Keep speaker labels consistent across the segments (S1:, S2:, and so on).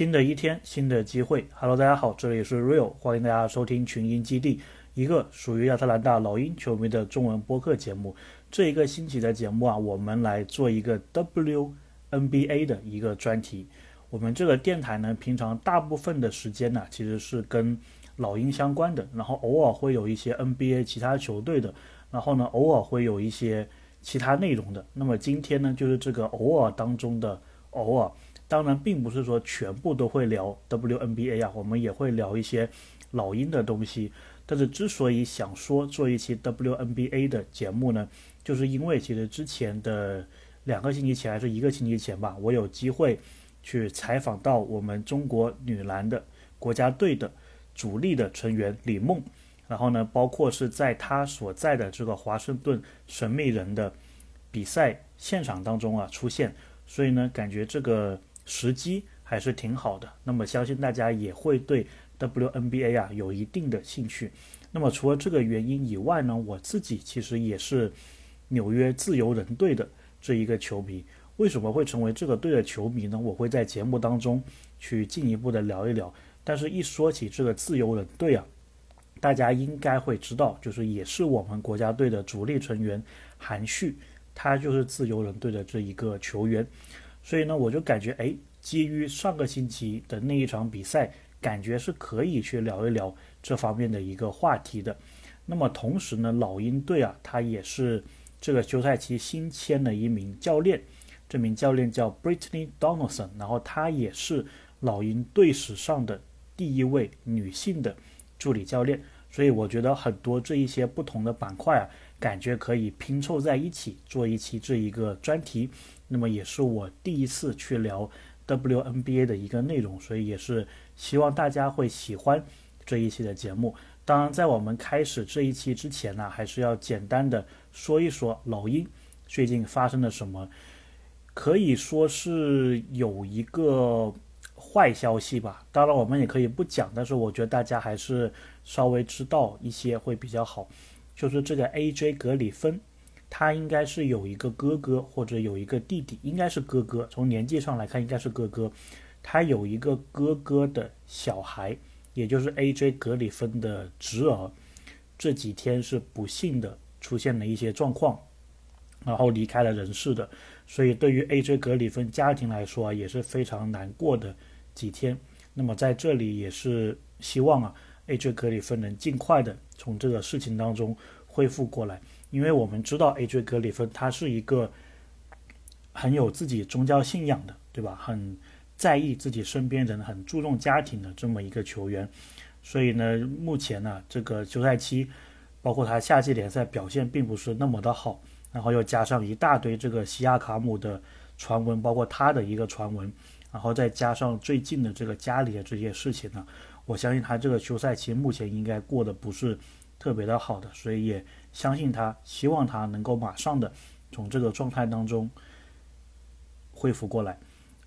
S1: 新的一天，新的机会。Hello，大家好，这里是 Real，欢迎大家收听群英基地，一个属于亚特兰大老鹰球迷的中文播客节目。这一个星期的节目啊，我们来做一个 WNBA 的一个专题。我们这个电台呢，平常大部分的时间呢，其实是跟老鹰相关的，然后偶尔会有一些 NBA 其他球队的，然后呢，偶尔会有一些其他内容的。那么今天呢，就是这个偶尔当中的偶尔。当然，并不是说全部都会聊 WNBA 啊，我们也会聊一些老鹰的东西。但是，之所以想说做一期 WNBA 的节目呢，就是因为其实之前的两个星期前还是一个星期前吧，我有机会去采访到我们中国女篮的国家队的主力的成员李梦，然后呢，包括是在她所在的这个华盛顿神秘人的比赛现场当中啊出现，所以呢，感觉这个。时机还是挺好的，那么相信大家也会对 WNBA 啊有一定的兴趣。那么除了这个原因以外呢，我自己其实也是纽约自由人队的这一个球迷。为什么会成为这个队的球迷呢？我会在节目当中去进一步的聊一聊。但是，一说起这个自由人队啊，大家应该会知道，就是也是我们国家队的主力成员韩旭，他就是自由人队的这一个球员。所以呢，我就感觉，哎，基于上个星期的那一场比赛，感觉是可以去聊一聊这方面的一个话题的。那么同时呢，老鹰队啊，他也是这个休赛期新签的一名教练，这名教练叫 Brittany Donaldson，然后他也是老鹰队史上的第一位女性的助理教练。所以我觉得很多这一些不同的板块啊，感觉可以拼凑在一起做一期这一个专题。那么也是我第一次去聊 WNBA 的一个内容，所以也是希望大家会喜欢这一期的节目。当然，在我们开始这一期之前呢，还是要简单的说一说老鹰最近发生了什么。可以说是有一个坏消息吧，当然我们也可以不讲，但是我觉得大家还是稍微知道一些会比较好。就是这个 AJ 格里芬。他应该是有一个哥哥或者有一个弟弟，应该是哥哥。从年纪上来看，应该是哥哥。他有一个哥哥的小孩，也就是 A.J. 格里芬的侄儿。这几天是不幸的出现了一些状况，然后离开了人世的。所以对于 A.J. 格里芬家庭来说啊，也是非常难过的几天。那么在这里也是希望啊，A.J. 格里芬能尽快的从这个事情当中恢复过来。因为我们知道 A.J. 格里芬他是一个很有自己宗教信仰的，对吧？很在意自己身边人，很注重家庭的这么一个球员。所以呢，目前呢，这个休赛期，包括他夏季联赛表现并不是那么的好，然后又加上一大堆这个西亚卡姆的传闻，包括他的一个传闻，然后再加上最近的这个家里的这些事情呢，我相信他这个休赛期目前应该过得不是特别的好的，所以也。相信他，希望他能够马上的从这个状态当中恢复过来。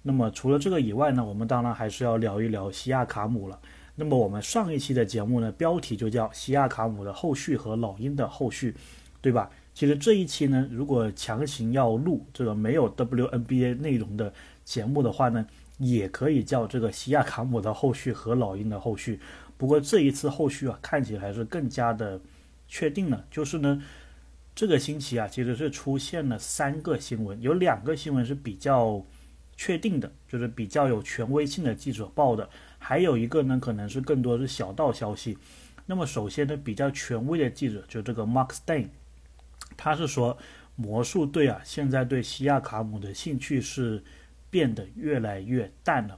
S1: 那么除了这个以外呢，我们当然还是要聊一聊西亚卡姆了。那么我们上一期的节目呢，标题就叫西亚卡姆的后续和老鹰的后续，对吧？其实这一期呢，如果强行要录这个没有 WNBA 内容的节目的话呢，也可以叫这个西亚卡姆的后续和老鹰的后续。不过这一次后续啊，看起来是更加的。确定了，就是呢，这个星期啊，其实是出现了三个新闻，有两个新闻是比较确定的，就是比较有权威性的记者报的，还有一个呢，可能是更多是小道消息。那么首先呢，比较权威的记者就这个 Mark Stein，他是说魔术队啊，现在对西亚卡姆的兴趣是变得越来越淡了。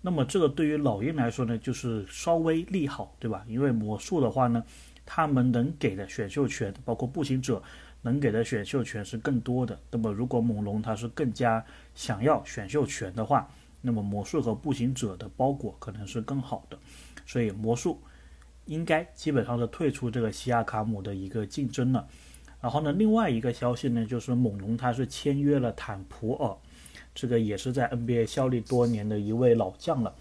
S1: 那么这个对于老鹰来说呢，就是稍微利好，对吧？因为魔术的话呢。他们能给的选秀权，包括步行者能给的选秀权是更多的。那么，如果猛龙他是更加想要选秀权的话，那么魔术和步行者的包裹可能是更好的。所以，魔术应该基本上是退出这个西亚卡姆的一个竞争了。然后呢，另外一个消息呢，就是猛龙他是签约了坦普尔，这个也是在 NBA 效力多年的一位老将了。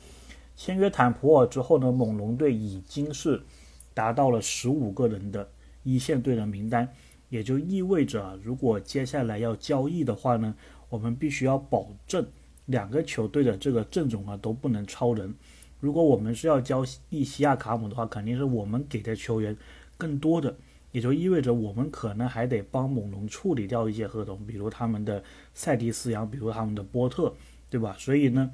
S1: 签约坦普尔之后呢，猛龙队已经是。达到了十五个人的一线队的名单，也就意味着，如果接下来要交易的话呢，我们必须要保证两个球队的这个阵容啊都不能超人。如果我们是要交易西亚卡姆的话，肯定是我们给的球员更多的，也就意味着我们可能还得帮猛龙处理掉一些合同，比如他们的塞迪斯扬，比如他们的波特，对吧？所以呢，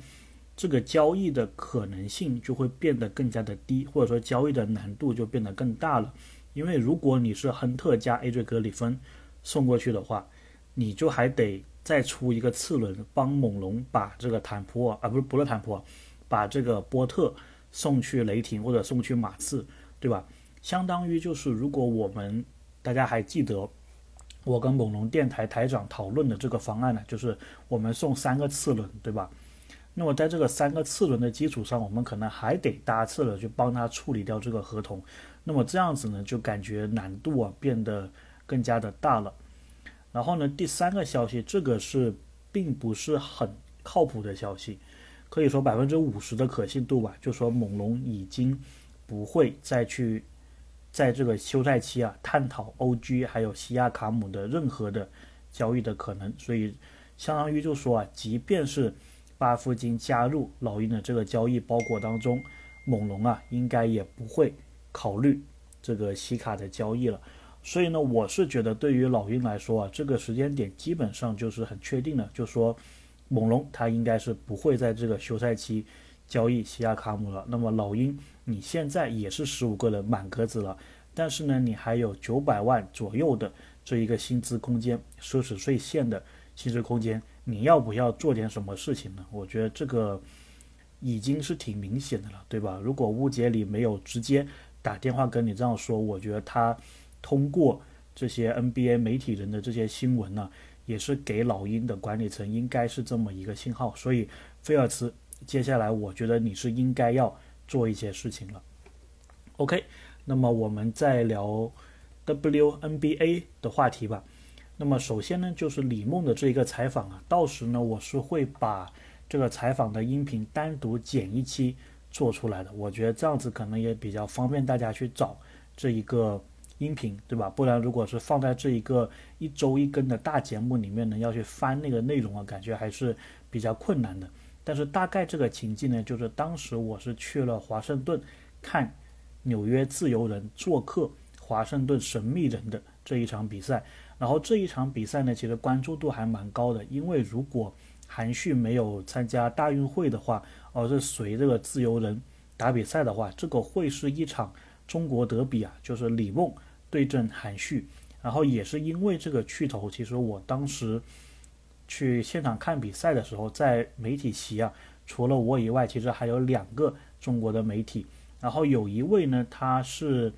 S1: 这个交易的可能性就会变得更加的低，或者说交易的难度就变得更大了。因为如果你是亨特加 AJ 格里芬送过去的话，你就还得再出一个次轮帮猛龙把这个坦普尔啊，不是不是坦普尔。把这个波特送去雷霆或者送去马刺，对吧？相当于就是，如果我们大家还记得我跟猛龙电台台长讨论的这个方案呢，就是我们送三个次轮，对吧？那么在这个三个次轮的基础上，我们可能还得搭次轮去帮他处理掉这个合同。那么这样子呢，就感觉难度啊变得更加的大了。然后呢，第三个消息，这个是并不是很靠谱的消息。可以说百分之五十的可信度吧，就说猛龙已经不会再去在这个休赛期啊探讨 OG 还有西亚卡姆的任何的交易的可能，所以相当于就说啊，即便是巴夫金加入老鹰的这个交易包裹当中，猛龙啊应该也不会考虑这个西卡的交易了。所以呢，我是觉得对于老鹰来说啊，这个时间点基本上就是很确定的，就说。猛龙他应该是不会在这个休赛期交易西亚卡姆了。那么老鹰，你现在也是十五个人满格子了，但是呢，你还有九百万左右的这一个薪资空间，奢侈税线的薪资空间，你要不要做点什么事情呢？我觉得这个已经是挺明显的了，对吧？如果乌杰里没有直接打电话跟你这样说，我觉得他通过这些 NBA 媒体人的这些新闻呢。也是给老鹰的管理层应该是这么一个信号，所以菲尔茨，接下来我觉得你是应该要做一些事情了。OK，那么我们再聊 WNBA 的话题吧。那么首先呢，就是李梦的这一个采访啊，到时呢我是会把这个采访的音频单独剪一期做出来的，我觉得这样子可能也比较方便大家去找这一个。音频对吧？不然如果是放在这一个一周一更的大节目里面呢，要去翻那个内容啊，感觉还是比较困难的。但是大概这个情境呢，就是当时我是去了华盛顿看纽约自由人做客华盛顿神秘人的这一场比赛。然后这一场比赛呢，其实关注度还蛮高的，因为如果韩旭没有参加大运会的话，而是随这个自由人打比赛的话，这个会是一场中国德比啊，就是李梦。对阵韩旭，然后也是因为这个趣头，其实我当时去现场看比赛的时候，在媒体席啊，除了我以外，其实还有两个中国的媒体，然后有一位呢，他是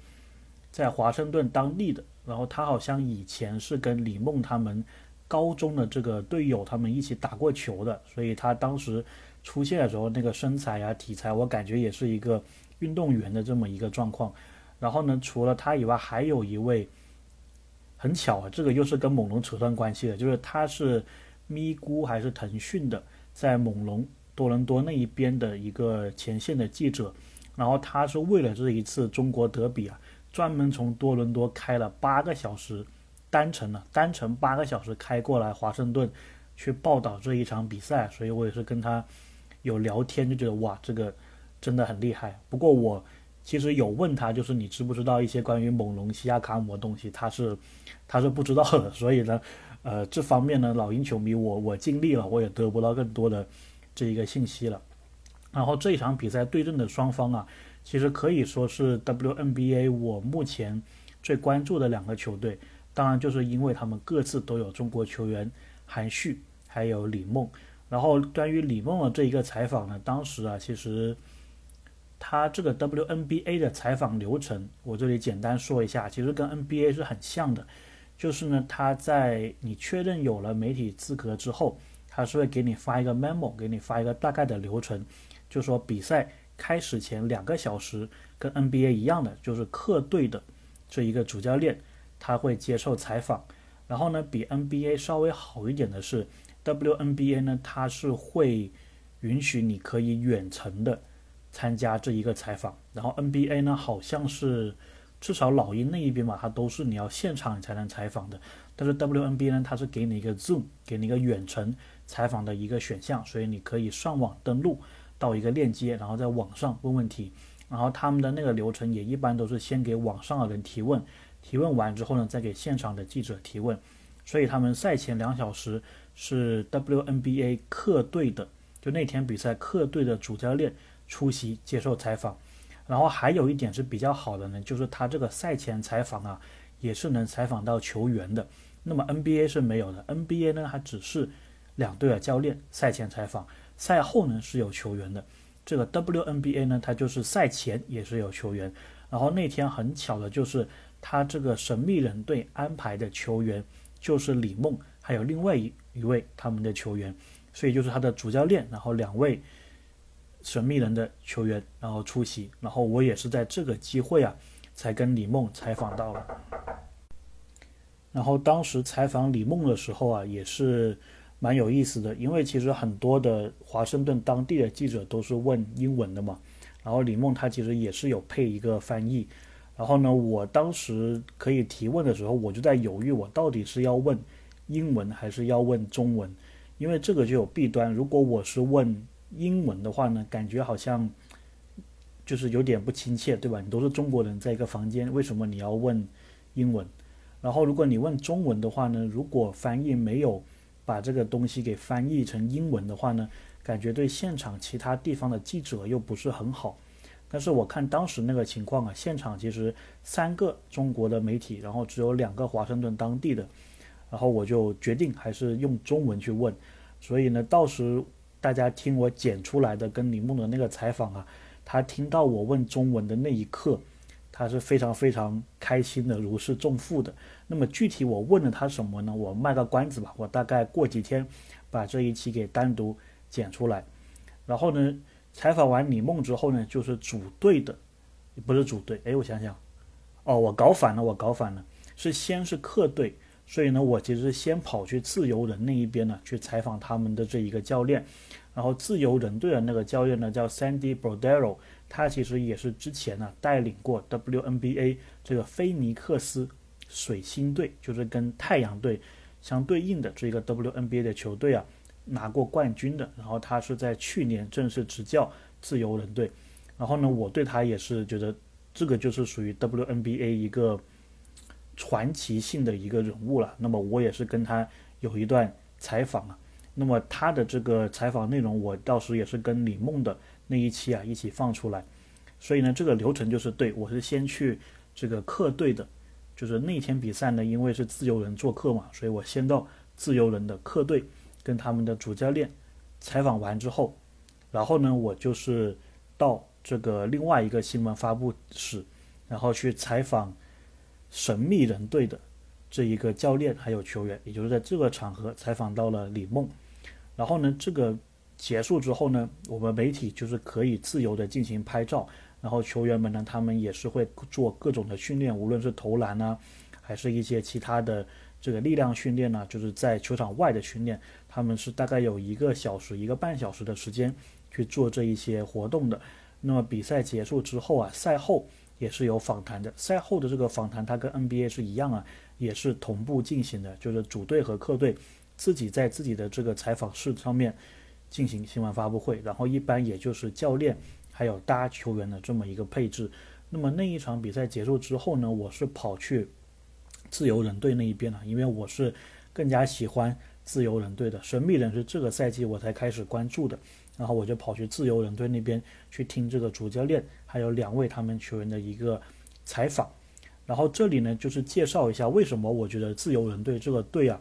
S1: 在华盛顿当地的，然后他好像以前是跟李梦他们高中的这个队友他们一起打过球的，所以他当时出现的时候，那个身材啊、体裁，我感觉也是一个运动员的这么一个状况。然后呢，除了他以外，还有一位很巧啊，这个又是跟猛龙扯上关系的，就是他是咪咕还是腾讯的，在猛龙多伦多那一边的一个前线的记者。然后他是为了这一次中国德比啊，专门从多伦多开了八个小时单程呢，单程八个小时开过来华盛顿去报道这一场比赛。所以我也是跟他有聊天，就觉得哇，这个真的很厉害。不过我。其实有问他，就是你知不知道一些关于猛龙西亚卡姆的东西？他是，他是不知道的。所以呢，呃，这方面呢，老鹰球迷我我尽力了，我也得不到更多的这一个信息了。然后这一场比赛对阵的双方啊，其实可以说是 WNBA 我目前最关注的两个球队。当然，就是因为他们各自都有中国球员韩旭还有李梦。然后关于李梦的这一个采访呢，当时啊，其实。他这个 WNBA 的采访流程，我这里简单说一下，其实跟 NBA 是很像的，就是呢，他在你确认有了媒体资格之后，他是会给你发一个 memo，给你发一个大概的流程，就说比赛开始前两个小时跟 NBA 一样的，就是客队的这一个主教练他会接受采访，然后呢，比 NBA 稍微好一点的是 WNBA 呢，它是会允许你可以远程的。参加这一个采访，然后 NBA 呢好像是至少老鹰那一边嘛，它都是你要现场你才能采访的。但是 WNBA 呢，它是给你一个 Zoom，给你一个远程采访的一个选项，所以你可以上网登录到一个链接，然后在网上问问题。然后他们的那个流程也一般都是先给网上的人提问，提问完之后呢，再给现场的记者提问。所以他们赛前两小时是 WNBA 客队的，就那天比赛客队的主教练出席接受采访。然后还有一点是比较好的呢，就是他这个赛前采访啊，也是能采访到球员的。那么 NBA 是没有的，NBA 呢，它只是两队的教练赛前采访，赛后呢是有球员的。这个 WNBA 呢，它就是赛前也是有球员。然后那天很巧的就是他这个神秘人队安排的球员就是李梦，还有另外一一位他们的球员，所以就是他的主教练，然后两位。神秘人的球员，然后出席，然后我也是在这个机会啊，才跟李梦采访到了。然后当时采访李梦的时候啊，也是蛮有意思的，因为其实很多的华盛顿当地的记者都是问英文的嘛，然后李梦他其实也是有配一个翻译。然后呢，我当时可以提问的时候，我就在犹豫，我到底是要问英文还是要问中文，因为这个就有弊端，如果我是问。英文的话呢，感觉好像就是有点不亲切，对吧？你都是中国人，在一个房间，为什么你要问英文？然后如果你问中文的话呢，如果翻译没有把这个东西给翻译成英文的话呢，感觉对现场其他地方的记者又不是很好。但是我看当时那个情况啊，现场其实三个中国的媒体，然后只有两个华盛顿当地的，然后我就决定还是用中文去问。所以呢，到时。大家听我剪出来的跟李梦的那个采访啊，他听到我问中文的那一刻，他是非常非常开心的，如释重负的。那么具体我问了他什么呢？我卖个关子吧，我大概过几天把这一期给单独剪出来。然后呢，采访完李梦之后呢，就是组队的，不是组队，哎，我想想，哦，我搞反了，我搞反了，是先是客队。所以呢，我其实先跑去自由人那一边呢，去采访他们的这一个教练，然后自由人队的那个教练呢叫 Sandy Brodero，他其实也是之前呢带领过 WNBA 这个菲尼克斯水星队，就是跟太阳队相对应的这个 WNBA 的球队啊，拿过冠军的。然后他是在去年正式执教自由人队，然后呢，我对他也是觉得这个就是属于 WNBA 一个。传奇性的一个人物了，那么我也是跟他有一段采访啊，那么他的这个采访内容，我到时也是跟李梦的那一期啊一起放出来，所以呢，这个流程就是对我是先去这个客队的，就是那天比赛呢，因为是自由人做客嘛，所以我先到自由人的客队跟他们的主教练采访完之后，然后呢，我就是到这个另外一个新闻发布室，然后去采访。神秘人队的这一个教练还有球员，也就是在这个场合采访到了李梦。然后呢，这个结束之后呢，我们媒体就是可以自由的进行拍照。然后球员们呢，他们也是会做各种的训练，无论是投篮啊，还是一些其他的这个力量训练呢，就是在球场外的训练，他们是大概有一个小时、一个半小时的时间去做这一些活动的。那么比赛结束之后啊，赛后。也是有访谈的，赛后的这个访谈，它跟 NBA 是一样啊，也是同步进行的，就是主队和客队自己在自己的这个采访室上面进行新闻发布会，然后一般也就是教练还有搭球员的这么一个配置。那么那一场比赛结束之后呢，我是跑去自由人队那一边了，因为我是更加喜欢自由人队的。神秘人是这个赛季我才开始关注的。然后我就跑去自由人队那边去听这个主教练还有两位他们球员的一个采访，然后这里呢就是介绍一下为什么我觉得自由人队这个队啊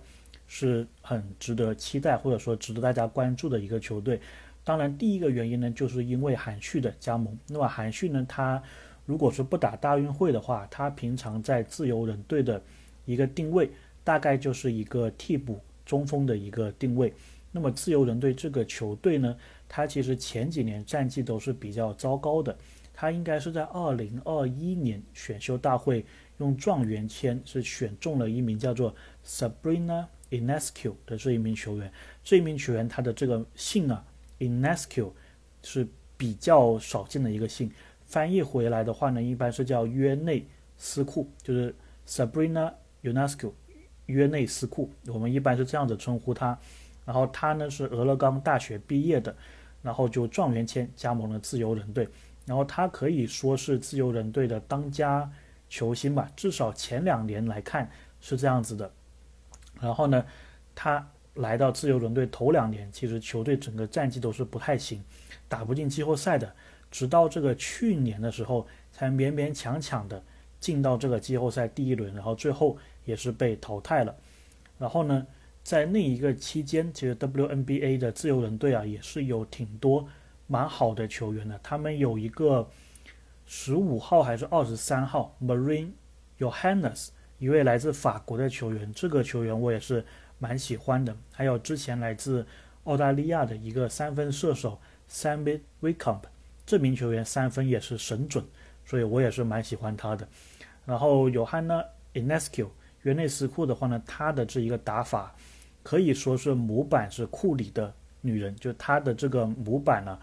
S1: 是很值得期待或者说值得大家关注的一个球队。当然，第一个原因呢就是因为韩旭的加盟。那么韩旭呢，他如果是不打大运会的话，他平常在自由人队的一个定位大概就是一个替补中锋的一个定位。那么自由人队这个球队呢？他其实前几年战绩都是比较糟糕的，他应该是在二零二一年选秀大会用状元签是选中了一名叫做 Sabrina Inescu 的这一名球员。这一名球员他的这个姓啊，Inescu 是比较少见的一个姓，翻译回来的话呢，一般是叫约内斯库，就是 Sabrina Unescu，约内斯库，我们一般是这样子称呼他。然后他呢是俄勒冈大学毕业的，然后就状元签加盟了自由人队。然后他可以说是自由人队的当家球星吧，至少前两年来看是这样子的。然后呢，他来到自由人队头两年，其实球队整个战绩都是不太行，打不进季后赛的。直到这个去年的时候，才勉勉强强的进到这个季后赛第一轮，然后最后也是被淘汰了。然后呢，在那一个期间，其实 WNBA 的自由人队啊，也是有挺多蛮好的球员的。他们有一个十五号还是二十三号 Marine Johannes，一位来自法国的球员，这个球员我也是蛮喜欢的。还有之前来自澳大利亚的一个三分射手 Sammy Wickamp。这名球员三分也是神准，所以我也是蛮喜欢他的。然后有汉呢，Inescu 约内斯库的话呢，他的这一个打法可以说是模板是库里的女人，就他的这个模板呢，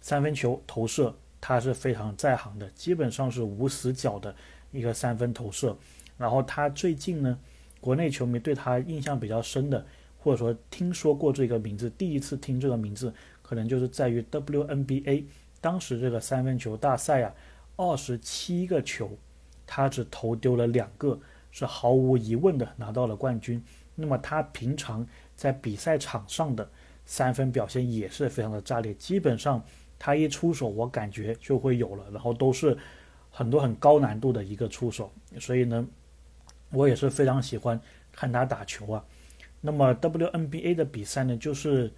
S1: 三分球投射他是非常在行的，基本上是无死角的一个三分投射。然后他最近呢，国内球迷对他印象比较深的，或者说听说过这个名字，第一次听这个名字，可能就是在于 WNBA。当时这个三分球大赛啊，二十七个球，他只投丢了两个，是毫无疑问的拿到了冠军。那么他平常在比赛场上的三分表现也是非常的炸裂，基本上他一出手，我感觉就会有了，然后都是很多很高难度的一个出手。所以呢，我也是非常喜欢看他打球啊。那么 WNBA 的比赛呢，就是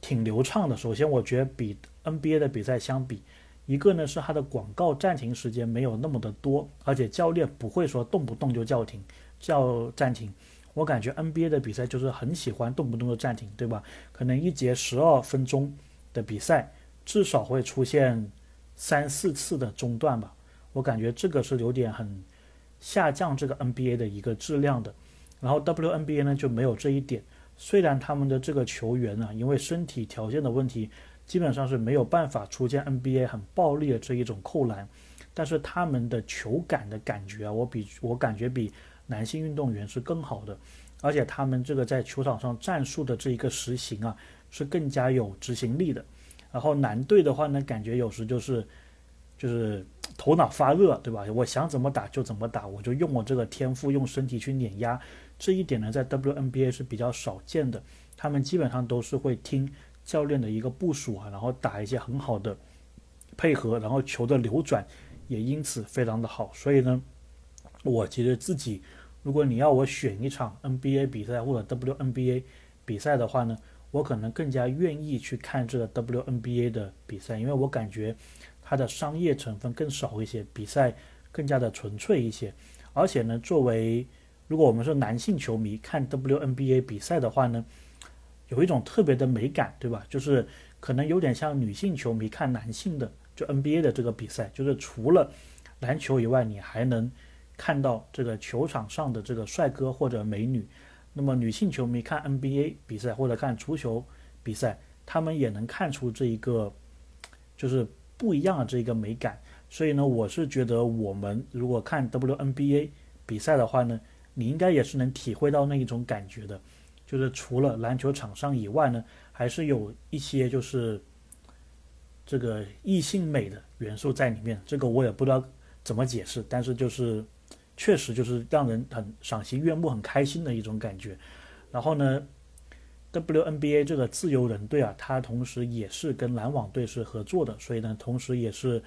S1: 挺流畅的。首先，我觉得比 NBA 的比赛相比，一个呢是它的广告暂停时间没有那么的多，而且教练不会说动不动就叫停叫暂停。我感觉 NBA 的比赛就是很喜欢动不动就暂停，对吧？可能一节十二分钟的比赛至少会出现三四次的中断吧。我感觉这个是有点很下降这个 NBA 的一个质量的。然后 WNBA 呢就没有这一点，虽然他们的这个球员啊，因为身体条件的问题。基本上是没有办法出现 NBA 很暴力的这一种扣篮，但是他们的球感的感觉啊，我比我感觉比男性运动员是更好的，而且他们这个在球场上战术的这一个实行啊，是更加有执行力的。然后男队的话呢，感觉有时就是就是头脑发热，对吧？我想怎么打就怎么打，我就用我这个天赋，用身体去碾压。这一点呢，在 WNBA 是比较少见的，他们基本上都是会听。教练的一个部署啊，然后打一些很好的配合，然后球的流转也因此非常的好。所以呢，我其实自己，如果你要我选一场 NBA 比赛或者 WNBA 比赛的话呢，我可能更加愿意去看这个 WNBA 的比赛，因为我感觉它的商业成分更少一些，比赛更加的纯粹一些。而且呢，作为如果我们是男性球迷看 WNBA 比赛的话呢，有一种特别的美感，对吧？就是可能有点像女性球迷看男性的就 NBA 的这个比赛，就是除了篮球以外，你还能看到这个球场上的这个帅哥或者美女。那么女性球迷看 NBA 比赛或者看足球比赛，他们也能看出这一个就是不一样的这个美感。所以呢，我是觉得我们如果看 WNBA 比赛的话呢，你应该也是能体会到那一种感觉的。就是除了篮球场上以外呢，还是有一些就是这个异性美的元素在里面。这个我也不知道怎么解释，但是就是确实就是让人很赏心悦目、很开心的一种感觉。然后呢，WNBA 这个自由人队啊，它同时也是跟篮网队是合作的，所以呢，同时也是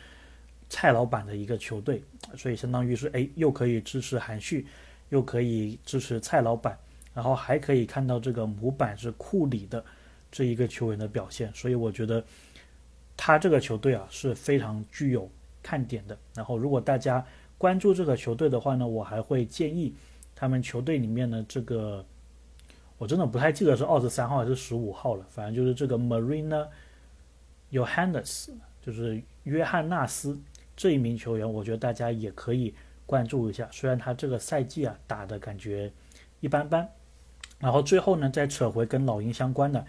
S1: 蔡老板的一个球队，所以相当于是哎，又可以支持韩旭，又可以支持蔡老板。然后还可以看到这个模板是库里的这一个球员的表现，所以我觉得他这个球队啊是非常具有看点的。然后如果大家关注这个球队的话呢，我还会建议他们球队里面的这个，我真的不太记得是二十三号还是十五号了，反正就是这个 Marina Johannes，就是约翰纳斯这一名球员，我觉得大家也可以关注一下。虽然他这个赛季啊打的感觉一般般。然后最后呢，再扯回跟老鹰相关的，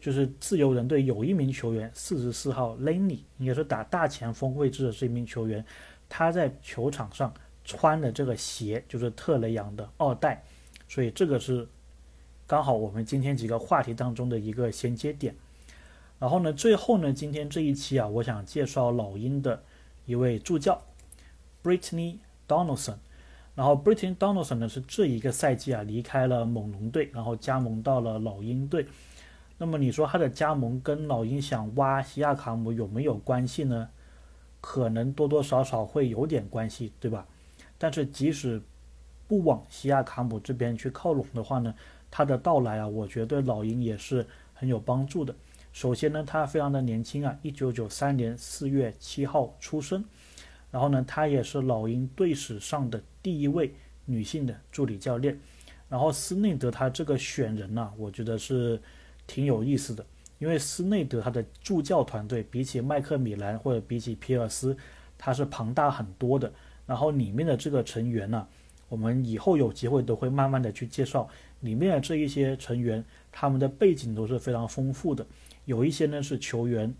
S1: 就是自由人队有一名球员，四十四号 Lenny，应该是打大前锋位置的这一名球员，他在球场上穿的这个鞋就是特雷杨的二代，所以这个是刚好我们今天几个话题当中的一个衔接点。然后呢，最后呢，今天这一期啊，我想介绍老鹰的一位助教，Brittany Donaldson。然后 Brittany Donaldson 呢是这一个赛季啊离开了猛龙队，然后加盟到了老鹰队。那么你说他的加盟跟老鹰想挖西亚卡姆有没有关系呢？可能多多少少会有点关系，对吧？但是即使不往西亚卡姆这边去靠拢的话呢，他的到来啊，我觉得对老鹰也是很有帮助的。首先呢，他非常的年轻啊，一九九三年四月七号出生。然后呢，他也是老鹰队史上的第一位女性的助理教练。然后斯内德他这个选人呢，我觉得是挺有意思的，因为斯内德他的助教团队比起麦克米兰或者比起皮尔斯，他是庞大很多的。然后里面的这个成员呢，我们以后有机会都会慢慢的去介绍里面的这一些成员，他们的背景都是非常丰富的。有一些呢是球员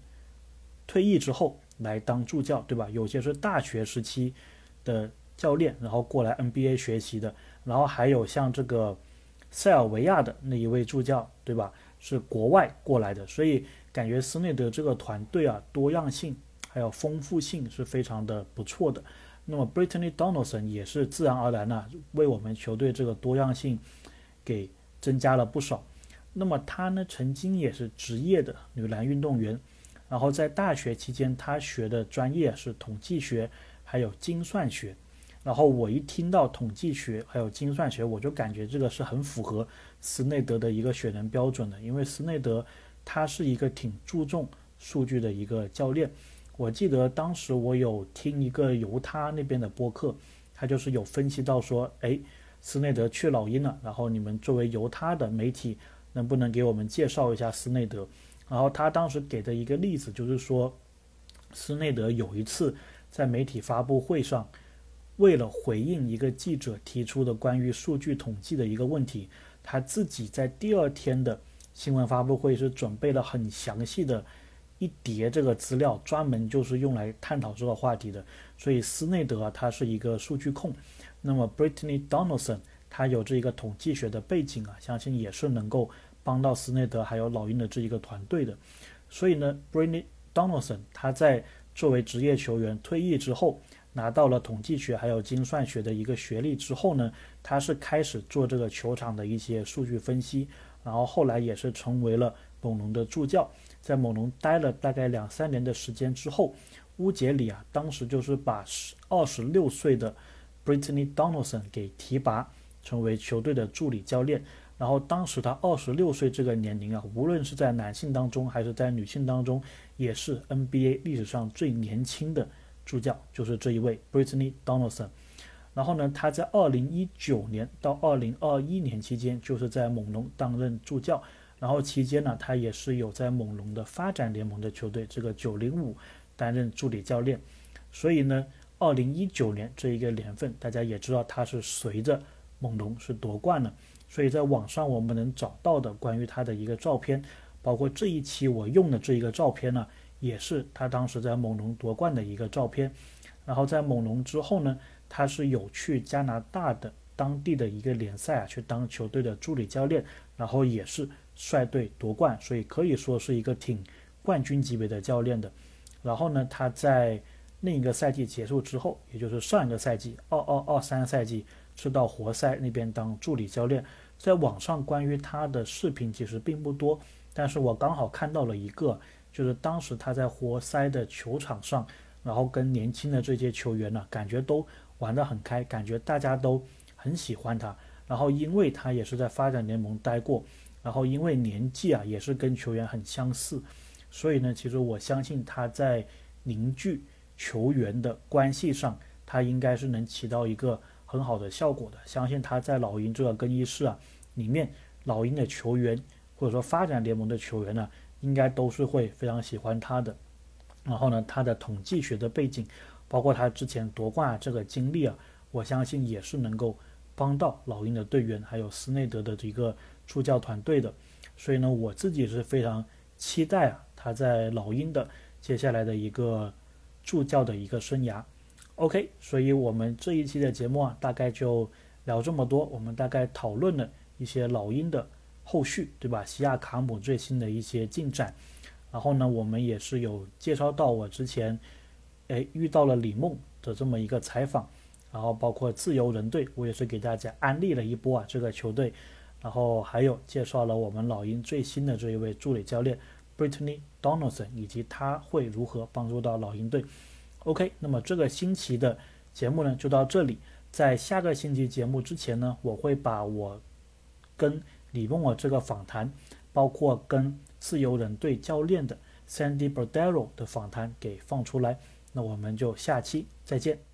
S1: 退役之后来当助教，对吧？有些是大学时期的教练，然后过来 NBA 学习的。然后还有像这个塞尔维亚的那一位助教，对吧？是国外过来的。所以感觉斯内德这个团队啊，多样性还有丰富性是非常的不错的。那么 Brittany Donaldson 也是自然而然呢，为我们球队这个多样性给增加了不少。那么她呢，曾经也是职业的女篮运动员，然后在大学期间，她学的专业是统计学，还有精算学。然后我一听到统计学还有精算学，我就感觉这个是很符合斯内德的一个选人标准的，因为斯内德他是一个挺注重数据的一个教练。我记得当时我有听一个犹他那边的播客，他就是有分析到说，哎，斯内德去老鹰了，然后你们作为犹他的媒体。能不能给我们介绍一下斯内德？然后他当时给的一个例子就是说，斯内德有一次在媒体发布会上，为了回应一个记者提出的关于数据统计的一个问题，他自己在第二天的新闻发布会是准备了很详细的一叠这个资料，专门就是用来探讨这个话题的。所以斯内德啊，他是一个数据控。那么 Brittany Donaldson。他有这一个统计学的背景啊，相信也是能够帮到斯内德还有老鹰的这一个团队的。所以呢 b r i n n y Donaldson 他在作为职业球员退役之后，拿到了统计学还有精算学的一个学历之后呢，他是开始做这个球场的一些数据分析，然后后来也是成为了猛龙的助教，在猛龙待了大概两三年的时间之后，乌杰里啊，当时就是把二十六岁的 Brittany Donaldson 给提拔。成为球队的助理教练，然后当时他二十六岁这个年龄啊，无论是在男性当中还是在女性当中，也是 NBA 历史上最年轻的助教，就是这一位 Brittany Donaldson。然后呢，他在二零一九年到二零二一年期间，就是在猛龙担任助教，然后期间呢，他也是有在猛龙的发展联盟的球队这个九零五担任助理教练。所以呢，二零一九年这一个年份，大家也知道他是随着。猛龙是夺冠了，所以在网上我们能找到的关于他的一个照片，包括这一期我用的这一个照片呢，也是他当时在猛龙夺冠的一个照片。然后在猛龙之后呢，他是有去加拿大的当地的一个联赛啊，去当球队的助理教练，然后也是率队夺冠，所以可以说是一个挺冠军级别的教练的。然后呢，他在另一个赛季结束之后，也就是上一个赛季二二二三赛季。是到活塞那边当助理教练，在网上关于他的视频其实并不多，但是我刚好看到了一个，就是当时他在活塞的球场上，然后跟年轻的这些球员呢，感觉都玩得很开，感觉大家都很喜欢他。然后因为他也是在发展联盟待过，然后因为年纪啊也是跟球员很相似，所以呢，其实我相信他在凝聚球员的关系上，他应该是能起到一个。很好的效果的，相信他在老鹰这个更衣室啊里面，老鹰的球员或者说发展联盟的球员呢，应该都是会非常喜欢他的。然后呢，他的统计学的背景，包括他之前夺冠这个经历啊，我相信也是能够帮到老鹰的队员还有斯内德的这个助教团队的。所以呢，我自己是非常期待啊他在老鹰的接下来的一个助教的一个生涯。OK，所以我们这一期的节目啊，大概就聊这么多。我们大概讨论了一些老鹰的后续，对吧？西亚卡姆最新的一些进展。然后呢，我们也是有介绍到我之前，哎，遇到了李梦的这么一个采访。然后包括自由人队，我也是给大家安利了一波啊这个球队。然后还有介绍了我们老鹰最新的这一位助理教练 Brittany Donaldson，以及他会如何帮助到老鹰队。OK，那么这个星期的节目呢就到这里。在下个星期节目之前呢，我会把我跟李梦我这个访谈，包括跟自由人队教练的 Sandy Bordero 的访谈给放出来。那我们就下期再见。